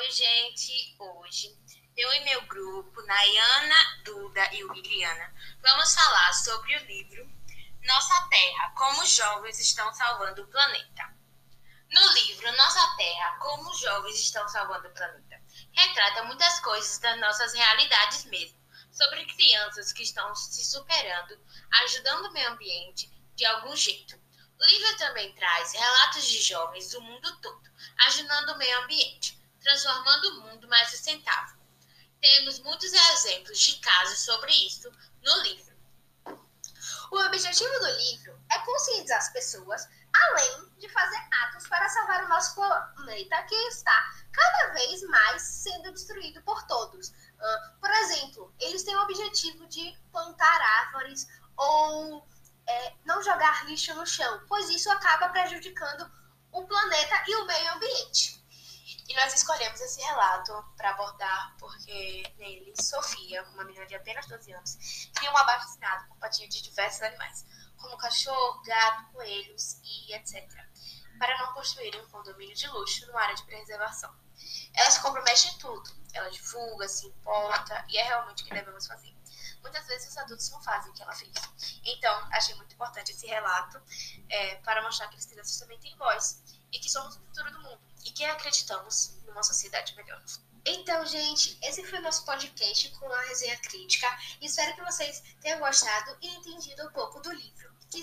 Oi, gente. Hoje eu e meu grupo, Nayana, Duda e Williana, vamos falar sobre o livro Nossa Terra: Como os jovens estão salvando o planeta. No livro Nossa Terra: Como os jovens estão salvando o planeta, retrata muitas coisas das nossas realidades mesmo, sobre crianças que estão se superando, ajudando o meio ambiente de algum jeito. O livro também traz relatos de jovens do mundo todo, ajudando o meio ambiente transformando o mundo mais sustentável. Temos muitos exemplos de casos sobre isso no livro. O objetivo do livro é conscientizar as pessoas, além de fazer atos para salvar o nosso planeta que está cada vez mais sendo destruído por todos. por exemplo, eles têm o objetivo de plantar árvores ou é, não jogar lixo no chão, pois isso acaba prejudicando o planeta e o meio ambiente. E nós escolhemos esse relato para abordar porque nele Sofia, uma menina de apenas 12 anos, cria um abaixo-assinado com patinha de diversos animais, como cachorro, gato, coelhos e etc., para não construir um condomínio de luxo numa área de preservação. Ela se compromete em tudo, ela divulga, se importa e é realmente o que devemos fazer. Muitas vezes os adultos não fazem o que ela fez. Então, achei muito importante esse relato é, para mostrar que as crianças também têm voz e que somos o futuro do mundo e que acreditamos numa sociedade melhor. Então, gente, esse foi o nosso podcast com a resenha crítica. Espero que vocês tenham gostado e entendido um pouco do livro. Então,